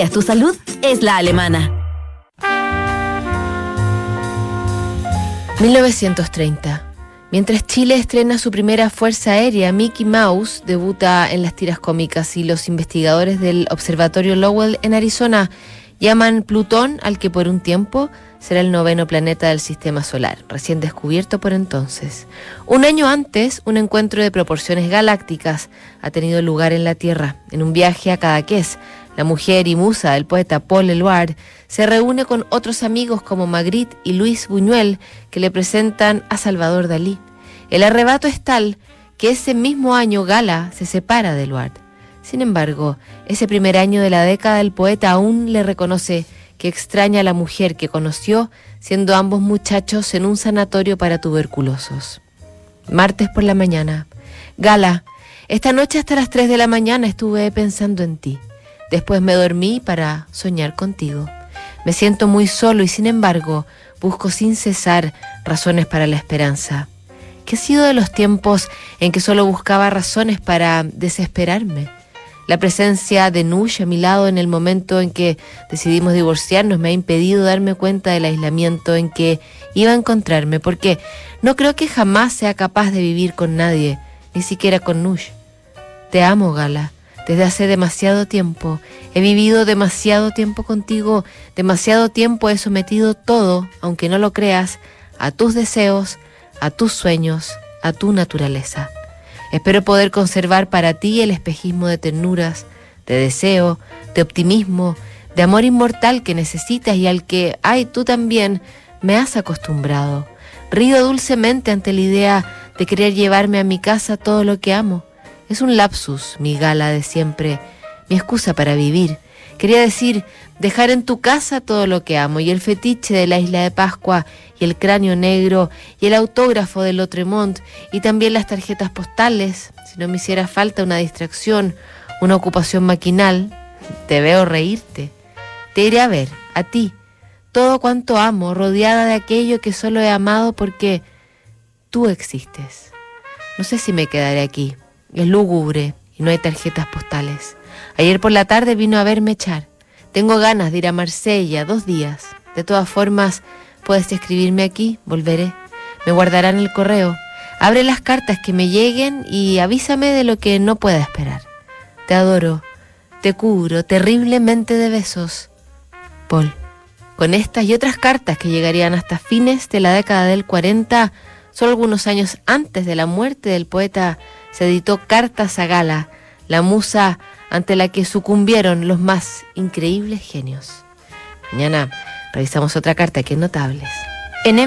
Es tu salud, es la alemana. 1930. Mientras Chile estrena su primera fuerza aérea, Mickey Mouse debuta en las tiras cómicas y los investigadores del Observatorio Lowell en Arizona llaman Plutón al que por un tiempo será el noveno planeta del sistema solar, recién descubierto por entonces. Un año antes, un encuentro de proporciones galácticas ha tenido lugar en la Tierra. En un viaje a Cadaqués, la mujer y musa del poeta Paul Eluard se reúne con otros amigos como Magritte y Luis Buñuel que le presentan a Salvador Dalí. El arrebato es tal que ese mismo año Gala se separa de Eluard. Sin embargo, ese primer año de la década el poeta aún le reconoce que extraña a la mujer que conoció siendo ambos muchachos en un sanatorio para tuberculosos. Martes por la mañana. Gala, esta noche hasta las 3 de la mañana estuve pensando en ti. Después me dormí para soñar contigo. Me siento muy solo y sin embargo busco sin cesar razones para la esperanza. ¿Qué ha sido de los tiempos en que solo buscaba razones para desesperarme? La presencia de Nush a mi lado en el momento en que decidimos divorciarnos me ha impedido darme cuenta del aislamiento en que iba a encontrarme, porque no creo que jamás sea capaz de vivir con nadie, ni siquiera con Nush. Te amo, Gala, desde hace demasiado tiempo. He vivido demasiado tiempo contigo, demasiado tiempo he sometido todo, aunque no lo creas, a tus deseos, a tus sueños, a tu naturaleza. Espero poder conservar para ti el espejismo de ternuras, de deseo, de optimismo, de amor inmortal que necesitas y al que, ay, tú también me has acostumbrado. Río dulcemente ante la idea de querer llevarme a mi casa todo lo que amo. Es un lapsus, mi gala de siempre, mi excusa para vivir. Quería decir, dejar en tu casa todo lo que amo y el fetiche de la isla de Pascua y el cráneo negro y el autógrafo de Lotremont y también las tarjetas postales, si no me hiciera falta una distracción, una ocupación maquinal, te veo reírte. Te iré a ver, a ti, todo cuanto amo, rodeada de aquello que solo he amado porque tú existes. No sé si me quedaré aquí. Es lúgubre y no hay tarjetas postales. Ayer por la tarde vino a verme echar. Tengo ganas de ir a Marsella dos días. De todas formas, Puedes escribirme aquí, volveré. Me guardarán el correo. Abre las cartas que me lleguen y avísame de lo que no pueda esperar. Te adoro, te cubro terriblemente de besos. Paul. Con estas y otras cartas que llegarían hasta fines de la década del 40, solo algunos años antes de la muerte del poeta, se editó Cartas a Gala, la musa ante la que sucumbieron los más increíbles genios. Mañana Revisamos otra carta que es notables. En